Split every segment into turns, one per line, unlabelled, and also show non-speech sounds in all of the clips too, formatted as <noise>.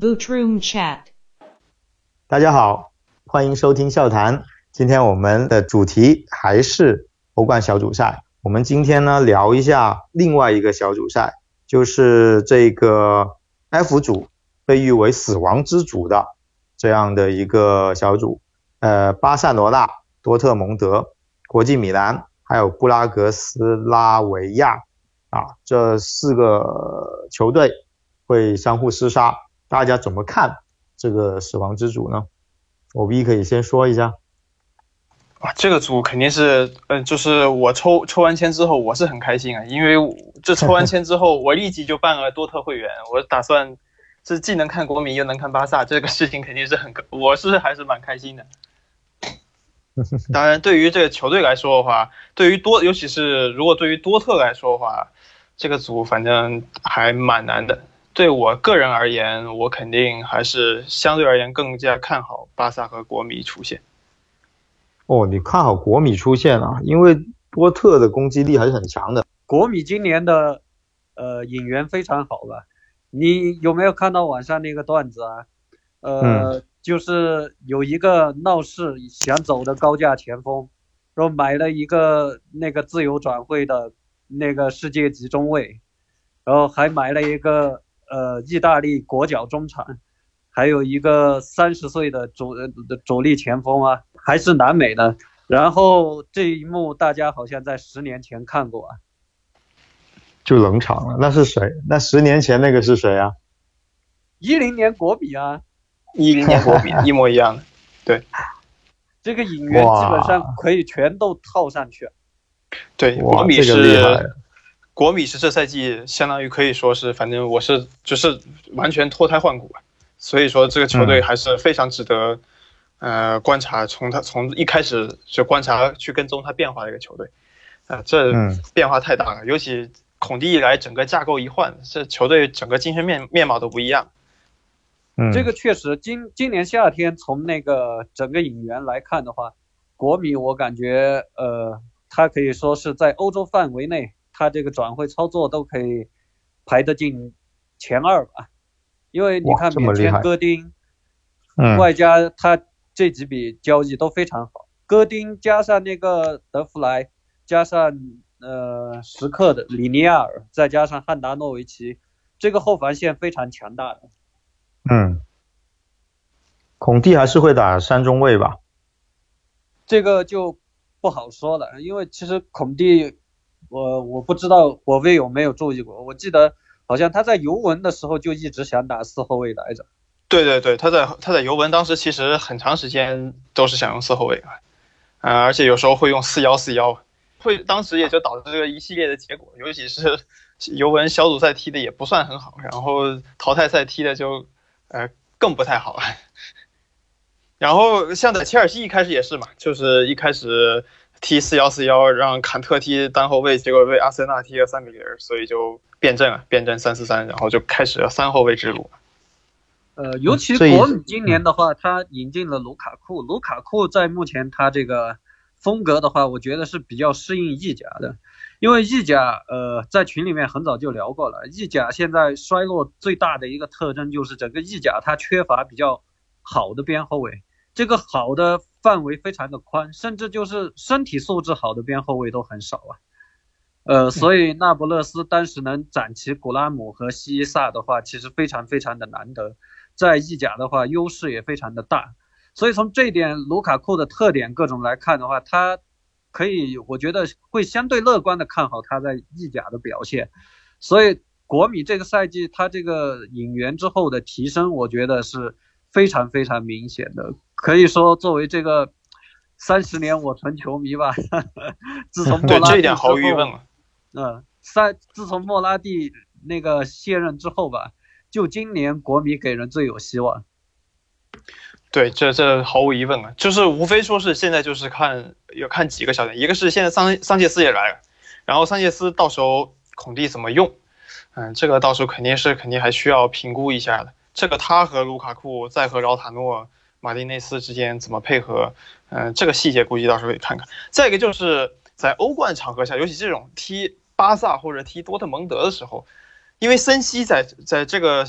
Boot Room Chat。
大家好，欢迎收听笑谈。今天我们的主题还是欧冠小组赛。我们今天呢聊一下另外一个小组赛，就是这个 F 组，被誉为死亡之组的这样的一个小组。呃，巴塞罗那、多特蒙德、国际米兰，还有布拉格斯拉维亚啊，这四个球队会相互厮杀。大家怎么看这个死亡之组呢？我 V 可以先说一下。
啊，这个组肯定是，嗯，就是我抽抽完签之后，我是很开心啊，因为这抽完签之后，我立即就办了多特会员，我打算是既能看国米又能看巴萨，这个事情肯定是很，我是还是蛮开心的。<laughs> 当然，对于这个球队来说的话，对于多，尤其是如果对于多特来说的话，这个组反正还蛮难的。对我个人而言，我肯定还是相对而言更加看好巴萨和国米出线。
哦，你看好国米出线啊？因为波特的攻击力还是很强的。
国米今年的呃引援非常好吧？你有没有看到网上那个段子啊？呃，就是有一个闹事想走的高价前锋，然后买了一个那个自由转会的那个世界级中卫，然后还买了一个呃意大利国脚中场。还有一个三十岁的主的主力前锋啊，还是南美的。然后这一幕大家好像在十年前看过啊，
就冷场了。那是谁？那十年前那个是谁啊？
一零年国米啊，
一零年国米一模一样的。对，<laughs>
这个引援基本上可以全都套上去。
对，国米是国米是这赛季相当于可以说是，反正我是就是完全脱胎换骨。所以说，这个球队还是非常值得，呃，观察。从他从一开始就观察、去跟踪他变化的一个球队，啊，这变化太大了。尤其孔蒂一来，整个架构一换，这球队整个精神面面貌都不一样。
嗯，
这个确实，今今年夏天从那个整个引援来看的话，国米我感觉，呃，他可以说是在欧洲范围内，他这个转会操作都可以排得进前二吧。因为你看免签戈丁，外加他这几笔交易都非常好，戈丁加上那个德弗莱，加上呃时刻的里尼亚尔，再加上汉达诺维奇，这个后防线非常强大的。
嗯，孔蒂还是会打三中卫吧？
这个就不好说了，因为其实孔蒂，我我不知道我魏有没有注意过，我记得。好像他在尤文的时候就一直想打四后卫来着。
对对对，他在他在尤文当时其实很长时间都是想用四后卫啊，啊，而且有时候会用四幺四幺，会当时也就导致这个一系列的结果，尤其是尤文小组赛踢的也不算很好，然后淘汰赛踢的就呃更不太好了。<laughs> 然后像在切尔西一开始也是嘛，就是一开始踢四幺四幺，让坎特踢单后卫，结果被阿森纳踢了三比零，所以就。变阵了，变阵三四三，然后就开始了三后卫之路。
呃，尤其国米今年的话，他引进了卢卡库，卢卡库在目前他这个风格的话，我觉得是比较适应意甲的，因为意甲，呃，在群里面很早就聊过了，意甲现在衰落最大的一个特征就是整个意甲它缺乏比较好的边后卫，这个好的范围非常的宽，甚至就是身体素质好的边后卫都很少啊。呃，所以那不勒斯当时能攒齐古拉姆和西萨的话，其实非常非常的难得，在意甲的话优势也非常的大。所以从这一点，卢卡库的特点各种来看的话，他可以，我觉得会相对乐观的看好他在意甲的表现。所以国米这个赛季他这个引援之后的提升，我觉得是非常非常明显的。可以说作为这个三十年我纯球迷吧，自从 <laughs>
对这一点毫无疑问了。
嗯，三自从莫拉蒂那个卸任之后吧，就今年国米给人最有希望。
对，这这毫无疑问了，就是无非说是现在就是看要看几个小点，一个是现在桑桑切斯也来了，然后桑切斯到时候孔蒂怎么用，嗯，这个到时候肯定是肯定还需要评估一下的。这个他和卢卡库再和饶塔诺、马丁内斯之间怎么配合，嗯，这个细节估计到时候得看看。再一个就是在欧冠场合下，尤其这种踢。巴萨或者踢多特蒙德的时候，因为森西在在这个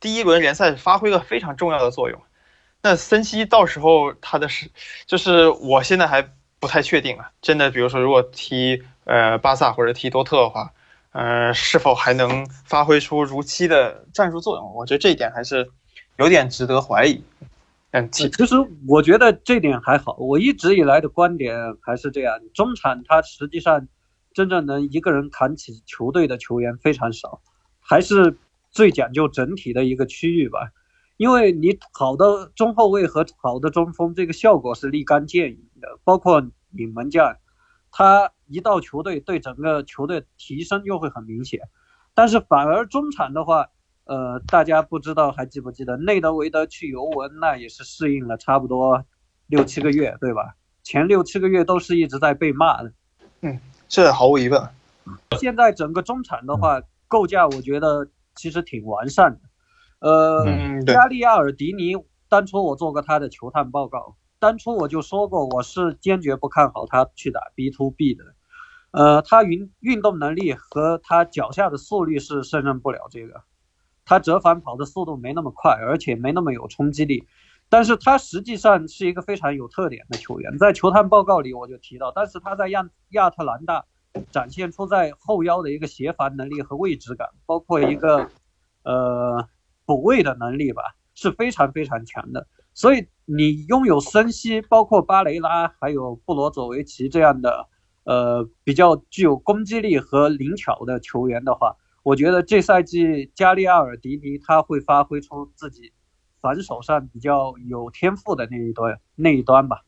第一轮联赛发挥了非常重要的作用。那森西到时候他的是，就是我现在还不太确定啊。真的，比如说如果踢呃巴萨或者踢多特的话，呃，是否还能发挥出如期的战术作用？我觉得这一点还是有点值得怀疑。嗯，
其实我觉得这点还好。我一直以来的观点还是这样：中场他实际上真正能一个人扛起球队的球员非常少，还是最讲究整体的一个区域吧。因为你好的中后卫和好的中锋，这个效果是立竿见影的。包括你门将，他一到球队，对整个球队提升就会很明显。但是反而中场的话，呃，大家不知道还记不记得内德维德去尤文，那也是适应了差不多六七个月，对吧？前六七个月都是一直在被骂的。
嗯，这毫无疑问。
现在整个中场的话，构架我觉得其实挺完善的。呃，加利亚尔迪尼，当初我做过他的球探报告，当初我就说过，我是坚决不看好他去打 B to B 的。呃，他运运动能力和他脚下的速率是胜任不了这个，他折返跑的速度没那么快，而且没那么有冲击力。但是他实际上是一个非常有特点的球员，在球探报告里我就提到，但是他在亚亚特兰大展现出在后腰的一个协防能力和位置感，包括一个呃。补位的能力吧是非常非常强的，所以你拥有森西、包括巴雷拉还有布罗佐维奇这样的呃比较具有攻击力和灵巧的球员的话，我觉得这赛季加利亚尔迪尼他会发挥出自己反手上比较有天赋的那一端那一端吧。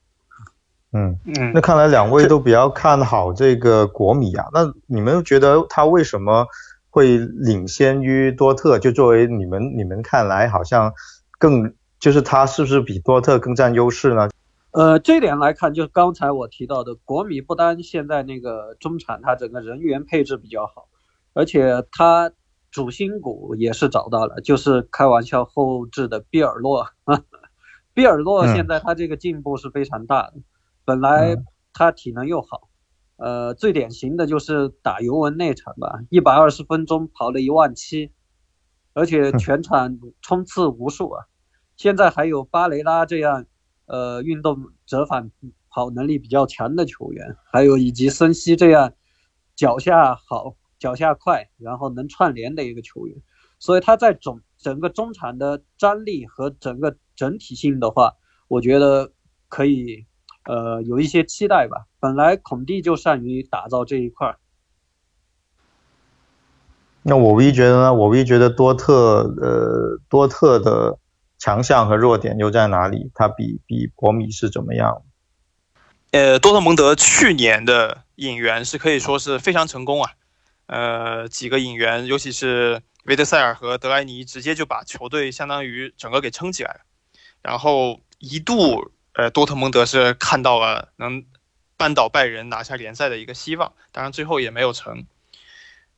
嗯嗯，那看来两位都比较看好这个国米啊，那你们觉得他为什么？会领先于多特，就作为你们你们看来好像更就是他是不是比多特更占优势呢？
呃，这点来看，就是刚才我提到的，国米不单现在那个中场他整个人员配置比较好，而且他主心骨也是找到了，就是开玩笑后置的比尔洛，<laughs> 比尔洛现在他这个进步是非常大的，本来他体能又好。呃，最典型的就是打尤文那场吧，一百二十分钟跑了一万七，而且全场冲刺无数啊。现在还有巴雷拉这样，呃，运动折返跑能力比较强的球员，还有以及森西这样脚下好、脚下快，然后能串联的一个球员。所以他在整整个中场的张力和整个整体性的话，我觉得可以。呃，有一些期待吧。本来孔蒂就善于打造这一块儿。
那我唯一觉得呢，我唯一觉得多特呃多特的强项和弱点又在哪里？他比比国米是怎么样？
呃，多特蒙德去年的引援是可以说是非常成功啊。呃，几个引援，尤其是维德塞尔和德莱尼，直接就把球队相当于整个给撑起来了。然后一度。呃，多特蒙德是看到了能扳倒拜仁拿下联赛的一个希望，当然最后也没有成。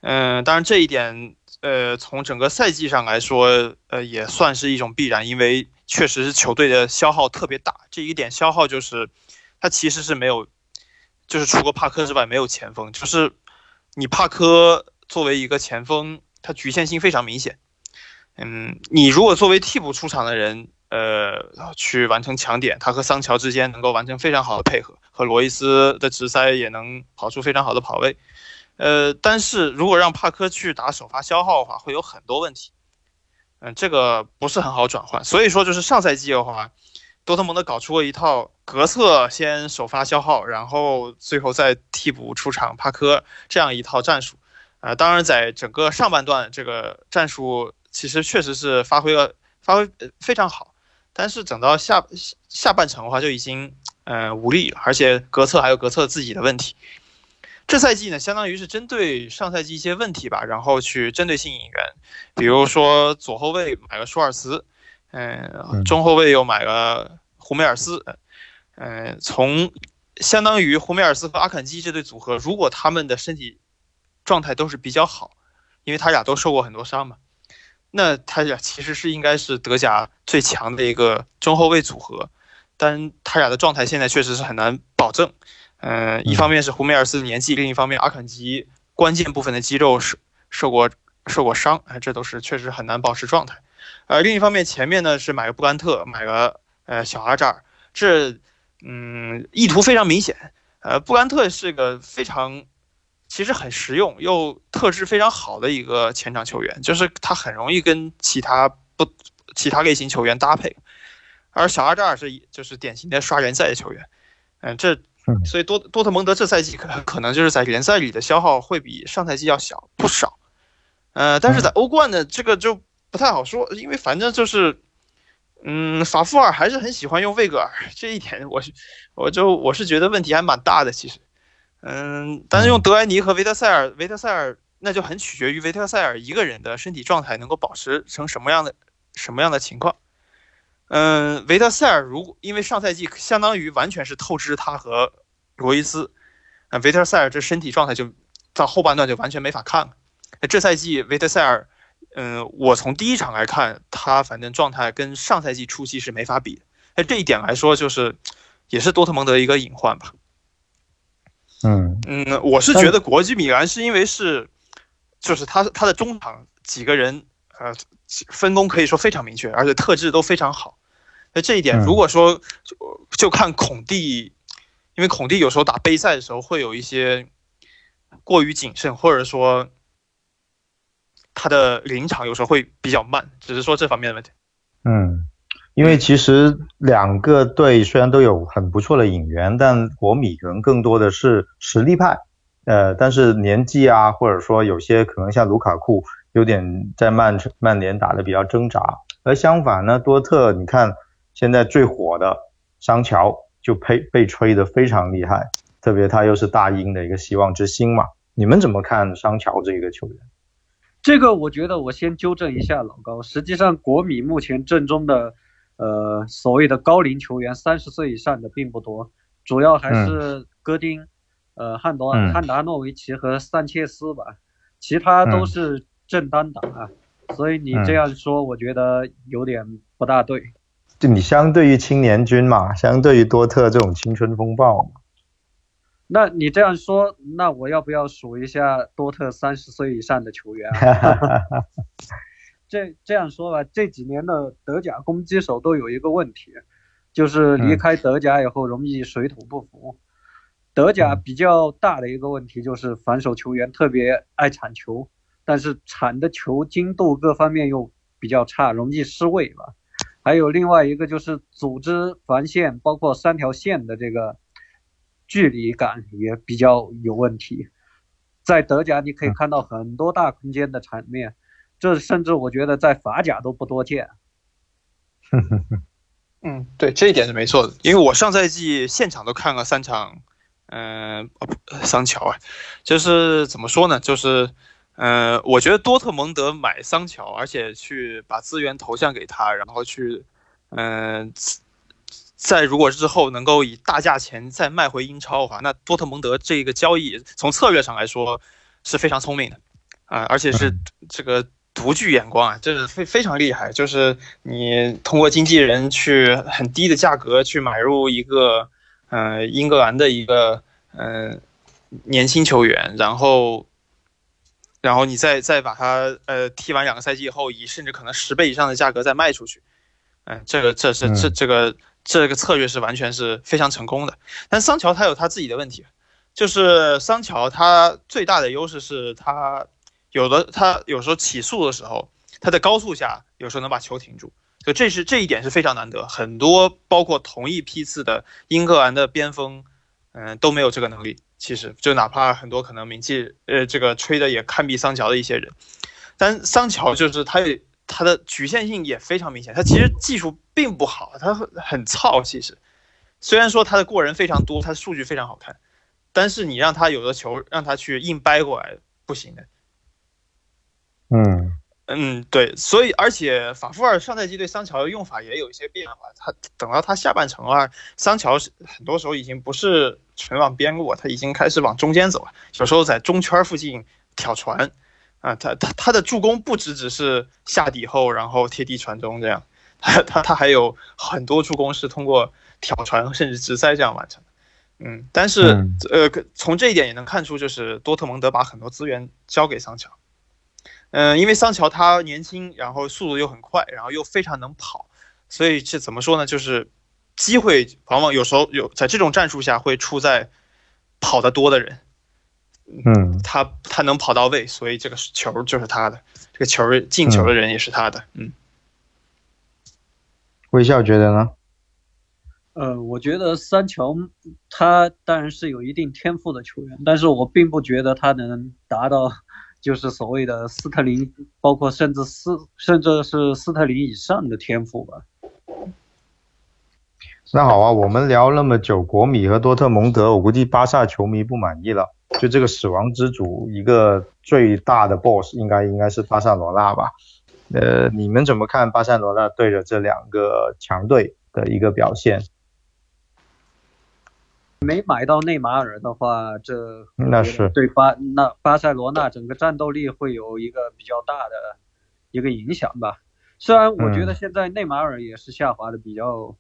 嗯，当然这一点，呃，从整个赛季上来说，呃，也算是一种必然，因为确实是球队的消耗特别大。这一点消耗就是，他其实是没有，就是除了帕克之外没有前锋，就是你帕科作为一个前锋，他局限性非常明显。嗯，你如果作为替补出场的人。呃，去完成抢点，他和桑乔之间能够完成非常好的配合，和罗伊斯的直塞也能跑出非常好的跑位。呃，但是如果让帕科去打首发消耗的话，会有很多问题。嗯，这个不是很好转换。所以说，就是上赛季的话，多特蒙德搞出过一套格策先首发消耗，然后最后再替补出场帕科这样一套战术。啊，当然，在整个上半段，这个战术其实确实是发挥了发挥非常好。但是等到下下半程的话，就已经呃无力了，而且格策还有格策自己的问题。这赛季呢，相当于是针对上赛季一些问题吧，然后去针对性引援，比如说左后卫买了舒尔茨，嗯，中后卫又买了胡梅尔斯，嗯，从相当于胡梅尔斯和阿坎基这对组合，如果他们的身体状态都是比较好，因为他俩都受过很多伤嘛。那他俩其实是应该是德甲最强的一个中后卫组合，但他俩的状态现在确实是很难保证。嗯，一方面是胡梅尔斯的年纪，另一方面阿坎吉关键部分的肌肉受受过受过伤，哎，这都是确实很难保持状态。呃，另一方面，前面呢是买个布兰特，买个呃小阿扎尔，这嗯意图非常明显。呃，布兰特是个非常其实很实用又特质非常好的一个前场球员，就是他很容易跟其他不其他类型球员搭配。而小阿扎尔是就是典型的刷联赛的球员，嗯，这所以多多特蒙德这赛季可可能就是在联赛里的消耗会比上赛季要小不少。呃，但是在欧冠呢，这个就。不太好说，因为反正就是，嗯，法夫尔还是很喜欢用魏格尔，这一点我是，我就我是觉得问题还蛮大的。其实，嗯，但是用德莱尼和维特塞尔，维特塞尔那就很取决于维特塞尔一个人的身体状态能够保持成什么样的什么样的情况。嗯，维特塞尔如果因为上赛季相当于完全是透支他和罗伊斯，啊，维特塞尔这身体状态就到后半段就完全没法看了。这赛季维特塞尔。嗯，我从第一场来看，他反正状态跟上赛季初期是没法比的。哎，这一点来说，就是也是多特蒙德一个隐患吧。
嗯
嗯，我是觉得国际米兰是因为是，就是他他的中场几个人，呃，分工可以说非常明确，而且特质都非常好。那这一点，如果说就就看孔蒂，因为孔蒂有时候打杯赛的时候会有一些过于谨慎，或者说。他的临场有时候会比较慢，只是说这方面的问题。
嗯，因为其实两个队虽然都有很不错的引援，但国米可能更多的是实力派。呃，但是年纪啊，或者说有些可能像卢卡库有点在曼曼联打的比较挣扎。而相反呢，多特你看现在最火的桑乔就被被吹得非常厉害，特别他又是大英的一个希望之星嘛。你们怎么看桑乔这个球员？
这个我觉得我先纠正一下老高，实际上国米目前阵中的，呃，所谓的高龄球员，三十岁以上的并不多，主要还是戈丁，呃，汉多汉达诺维奇和桑切斯吧，其他都是正单打啊，所以你这样说，我觉得有点不大对。
就你相对于青年军嘛，相对于多特这种青春风暴。
那你这样说，那我要不要数一下多特三十岁以上的球员？<laughs> 这这样说吧，这几年的德甲攻击手都有一个问题，就是离开德甲以后容易水土不服。德甲比较大的一个问题就是防守球员特别爱铲球，但是铲的球精度各方面又比较差，容易失位吧。还有另外一个就是组织防线，包括三条线的这个。距离感也比较有问题，在德甲你可以看到很多大空间的场面，这甚至我觉得在法甲都不多见。<laughs>
嗯，对，这一点是没错的，因为我上赛季现场都看了三场，嗯，桑乔啊，就是怎么说呢，就是，嗯，我觉得多特蒙德买桑乔，而且去把资源投向给他，然后去，嗯。在如果之后能够以大价钱再卖回英超的话，那多特蒙德这个交易从策略上来说是非常聪明的，啊，而且是这个独具眼光啊，这是非非常厉害。就是你通过经纪人去很低的价格去买入一个，呃，英格兰的一个，嗯，年轻球员，然后，然后你再再把他，呃，踢完两个赛季以后，以甚至可能十倍以上的价格再卖出去，嗯，这个这是这这个。这个策略是完全是非常成功的，但桑乔他有他自己的问题，就是桑乔他最大的优势是他有的他有时候起速的时候，他在高速下有时候能把球停住，就这是这一点是非常难得，很多包括同一批次的英格兰的边锋，嗯都没有这个能力。其实就哪怕很多可能名气呃这个吹的也堪比桑乔的一些人，但桑乔就是他也。他的局限性也非常明显，他其实技术并不好，他很很糙。其实，虽然说他的过人非常多，他的数据非常好看，但是你让他有的球让他去硬掰过来不行的。
嗯
嗯，对，所以而且法夫尔上赛季对桑乔的用法也有一些变化，他等到他下半程啊，桑乔很多时候已经不是全往边路，他已经开始往中间走了，有时候在中圈附近挑传。啊，他他他的助攻不只只是下底后，然后贴地传中这样，他他他还有很多助攻是通过挑传甚至直塞这样完成的。嗯，但是呃，从这一点也能看出，就是多特蒙德把很多资源交给桑乔。嗯，因为桑乔他年轻，然后速度又很快，然后又非常能跑，所以这怎么说呢？就是机会往往有时候有在这种战术下会出在跑得多的人。
嗯，
他他能跑到位，所以这个球就是他的，这个球进球的人也是他的。嗯，
微笑觉得呢？
呃，我觉得三乔他当然是有一定天赋的球员，但是我并不觉得他能达到就是所谓的斯特林，包括甚至斯甚至是斯特林以上的天赋吧。
那好啊，我们聊那么久国米和多特蒙德，我估计巴萨球迷不满意了。就这个死亡之组，一个最大的 boss 应该应该是巴塞罗那吧？呃，你们怎么看巴塞罗那对着这两个强队的一个表现？
没买到内马尔的话，这
那是
对巴那巴塞罗那整个战斗力会有一个比较大的一个影响吧。虽然我觉得现在内马尔也是下滑的比较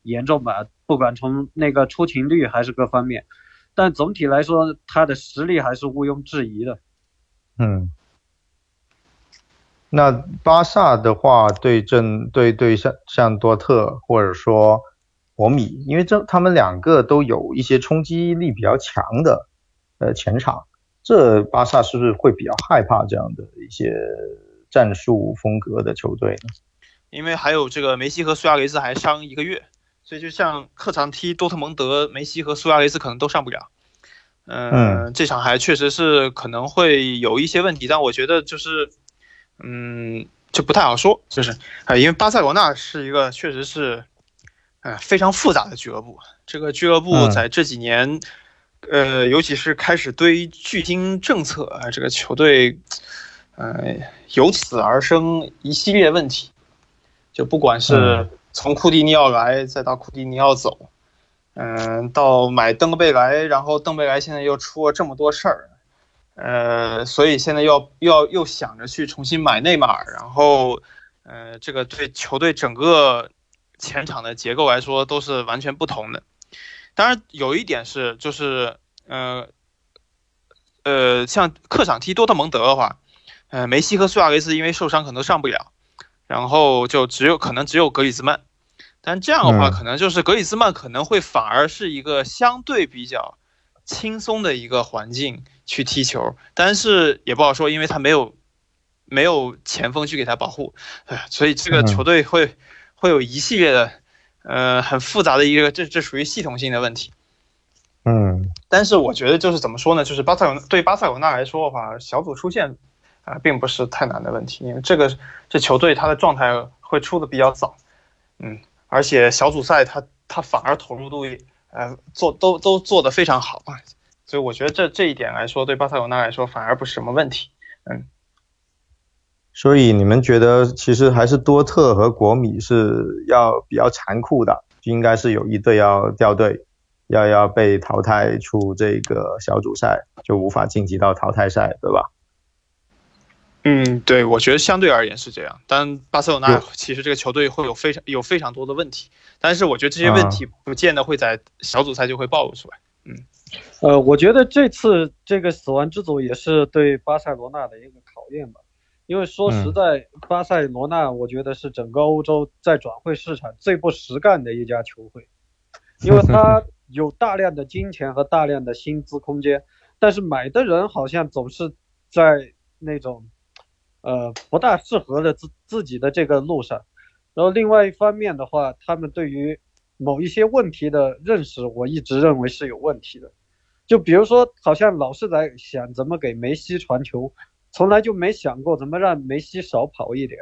严重吧，不管从那个出勤率还是各方面。但总体来说，他的实力还是毋庸置疑的。
嗯，那巴萨的话，对阵对对像像多特或者说国米，因为这他们两个都有一些冲击力比较强的呃前场，这巴萨是不是会比较害怕这样的一些战术风格的球队呢？
因为还有这个梅西和苏亚雷斯还伤一个月。所以就像客场踢多特蒙德，梅西和苏亚雷斯可能都上不了。嗯，这场还确实是可能会有一些问题，但我觉得就是，嗯，就不太好说，就是啊，因为巴塞罗那是一个确实是，呃，非常复杂的俱乐部。这个俱乐部在这几年，呃，尤其是开始堆巨金政策啊，这个球队，呃，由此而生一系列问题，就不管是。从库蒂尼奥来，再到库蒂尼奥走，嗯，到买登贝莱，然后登贝莱现在又出了这么多事儿，呃，所以现在要要又想着去重新买内马尔，然后，呃，这个对球队整个前场的结构来说都是完全不同的。当然，有一点是，就是，呃，呃，像客场踢多特蒙德的话，呃，梅西和苏亚雷斯因为受伤可能上不了。然后就只有可能只有格里兹曼，但这样的话，可能就是格里兹曼可能会反而是一个相对比较轻松的一个环境去踢球，但是也不好说，因为他没有没有前锋去给他保护，哎，所以这个球队会会有一系列的呃很复杂的一个这这属于系统性的问题，
嗯，
但是我觉得就是怎么说呢，就是巴塞罗对巴塞罗那来说的话，小组出线。啊，并不是太难的问题，因为这个这球队他的状态会出的比较早，嗯，而且小组赛他他反而投入度也，呃，做都都做得非常好啊，所以我觉得这这一点来说，对巴塞罗那来说反而不是什么问题，嗯。
所以你们觉得其实还是多特和国米是要比较残酷的，就应该是有一队要掉队，要要被淘汰出这个小组赛，就无法晋级到淘汰赛，对吧？
嗯，对，我觉得相对而言是这样，但巴塞罗那其实这个球队会有非常有非常多的问题，但是我觉得这些问题不见得会在小组赛就会暴露出来。嗯，
呃，我觉得这次这个死亡之组也是对巴塞罗那的一个考验吧，因为说实在，巴塞罗那我觉得是整个欧洲在转会市场最不实干的一家球会，因为它 <laughs> 有大量的金钱和大量的薪资空间，但是买的人好像总是在那种。呃，不大适合的自自己的这个路上，然后另外一方面的话，他们对于某一些问题的认识，我一直认为是有问题的。就比如说，好像老是在想怎么给梅西传球，从来就没想过怎么让梅西少跑一点。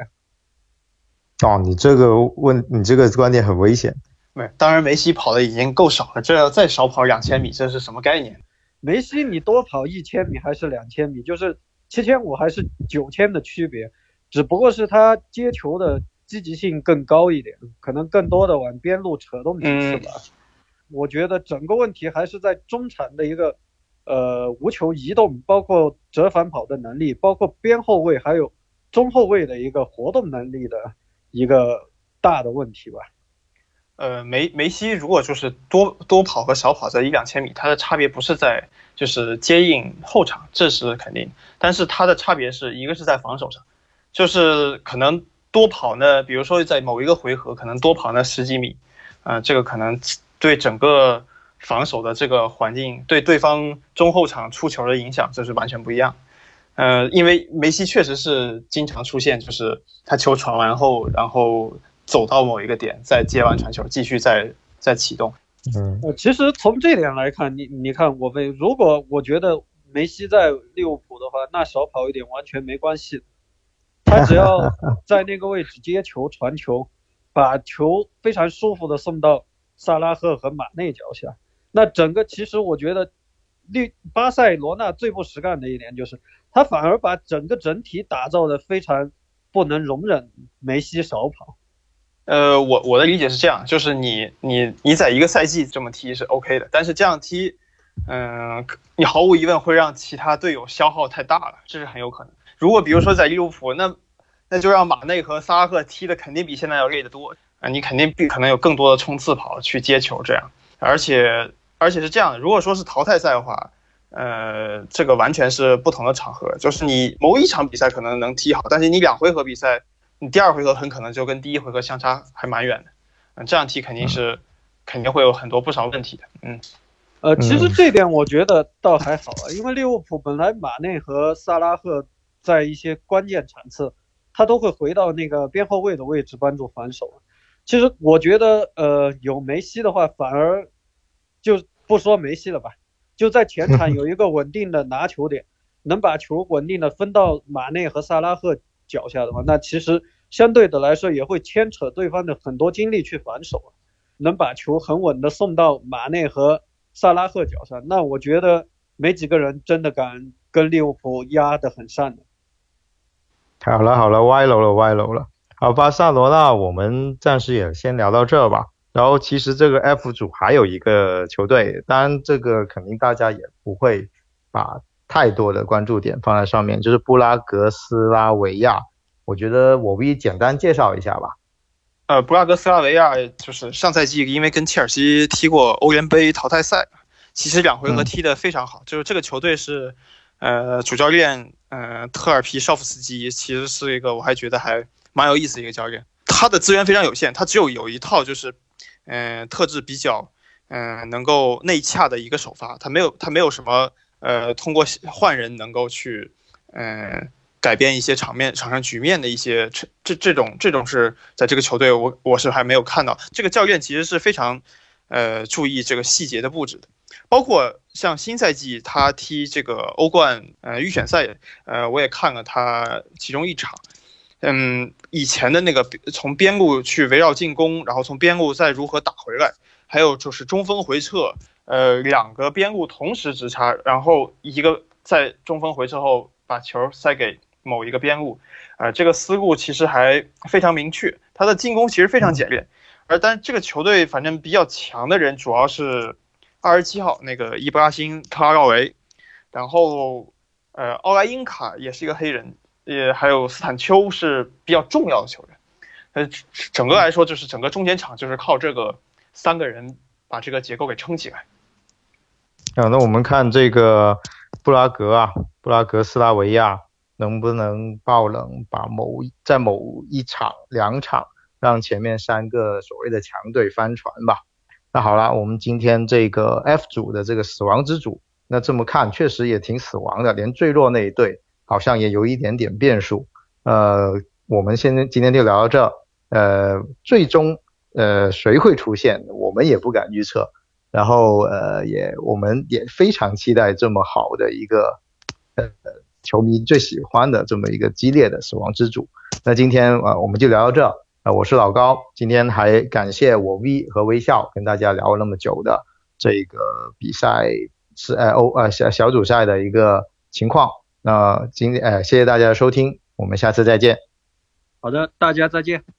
哦，你这个问，你这个观点很危险。
没，当然梅西跑的已经够少了，这要再少跑两千米，这是什么概念？
梅西，你多跑一千米还是两千米，就是。七千五还是九千的区别，只不过是他接球的积极性更高一点，可能更多的往边路扯动几次吧。我觉得整个问题还是在中场的一个呃无球移动，包括折返跑的能力，包括边后卫还有中后卫的一个活动能力的一个大的问题吧。
呃，梅梅西如果就是多多跑和少跑在一两千米，它的差别不是在就是接应后场，这是肯定。但是它的差别是一个是在防守上，就是可能多跑呢，比如说在某一个回合可能多跑那十几米，啊，这个可能对整个防守的这个环境，对对方中后场出球的影响，这是完全不一样。呃，因为梅西确实是经常出现，就是他球传完后，然后走到某一个点，再接完传球，继续再再启动。
嗯，
呃，其实从这点来看，你你看我们，如果我觉得梅西在利物浦的话，那少跑一点完全没关系，他只要 <laughs> 在那个位置接球传球，把球非常舒服的送到萨拉赫和马内脚下，那整个其实我觉得利巴塞罗那最不实干的一点就是。他反而把整个整体打造的非常不能容忍梅西少跑。
呃，我我的理解是这样，就是你你你在一个赛季这么踢是 OK 的，但是这样踢，嗯，你毫无疑问会让其他队友消耗太大了，这是很有可能。如果比如说在利物浦，那那就让马内和萨拉赫踢的肯定比现在要累得多啊，你肯定比可能有更多的冲刺跑去接球这样，而且而且是这样，如果说是淘汰赛的话。呃，这个完全是不同的场合，就是你某一场比赛可能能踢好，但是你两回合比赛，你第二回合很可能就跟第一回合相差还蛮远的，嗯，这样踢肯定是肯定会有很多不少问题的，嗯，
呃，其实这点我觉得倒还好啊，因为利物浦本来马内和萨拉赫在一些关键场次，他都会回到那个边后卫的位置帮助防守，其实我觉得，呃，有梅西的话，反而就不说梅西了吧。就在前场 <laughs> 有一个稳定的拿球点，能把球稳定的分到马内和萨拉赫脚下的话，那其实相对的来说也会牵扯对方的很多精力去防守，能把球很稳的送到马内和萨拉赫脚上，那我觉得没几个人真的敢跟利物浦压得很上的。
好了好了，歪楼了歪楼了。好，巴塞罗那我们暂时也先聊到这吧。然后其实这个 F 组还有一个球队，当然这个肯定大家也不会把太多的关注点放在上面，就是布拉格斯拉维亚。我觉得我可以简单介绍一下吧。
呃，布拉格斯拉维亚就是上赛季因为跟切尔西踢过欧联杯淘汰赛，其实两回合踢得非常好。就是这个球队是，呃，主教练呃特尔皮绍夫斯基其实是一个我还觉得还蛮有意思的一个教练。他的资源非常有限，他只有有一套就是。嗯，特质比较，嗯，能够内洽的一个首发，他没有，他没有什么，呃，通过换人能够去，嗯，改变一些场面、场上局面的一些，这这这种这种是在这个球队，我我是还没有看到。这个教练其实是非常，呃，注意这个细节的布置的，包括像新赛季他踢这个欧冠，呃，预选赛，呃，我也看了他其中一场。嗯，以前的那个从边路去围绕进攻，然后从边路再如何打回来，还有就是中锋回撤，呃，两个边路同时直插，然后一个在中锋回撤后把球塞给某一个边路，呃，这个思路其实还非常明确。他的进攻其实非常简练，而但这个球队反正比较强的人主要是二十七号那个伊布拉辛特拉奥维，然后呃奥莱因卡也是一个黑人。也还有斯坦丘是比较重要的球员，呃，整个来说就是整个中间场就是靠这个三个人把这个结构给撑起来。
啊，那我们看这个布拉格啊，布拉格斯拉维亚能不能爆冷，把某在某一场两场让前面三个所谓的强队翻船吧？那好了，我们今天这个 F 组的这个死亡之组，那这么看确实也挺死亡的，连最弱那一队。好像也有一点点变数，呃，我们现在今天就聊到这，呃，最终呃谁会出现，我们也不敢预测，然后呃也我们也非常期待这么好的一个呃球迷最喜欢的这么一个激烈的死亡之组，那今天啊我们就聊到这，啊我是老高，今天还感谢我 V 和微笑跟大家聊了那么久的这个比赛是呃欧呃小小组赛的一个情况。那今天，哎，谢谢大家的收听，我们下次再见。
好的，大家再见。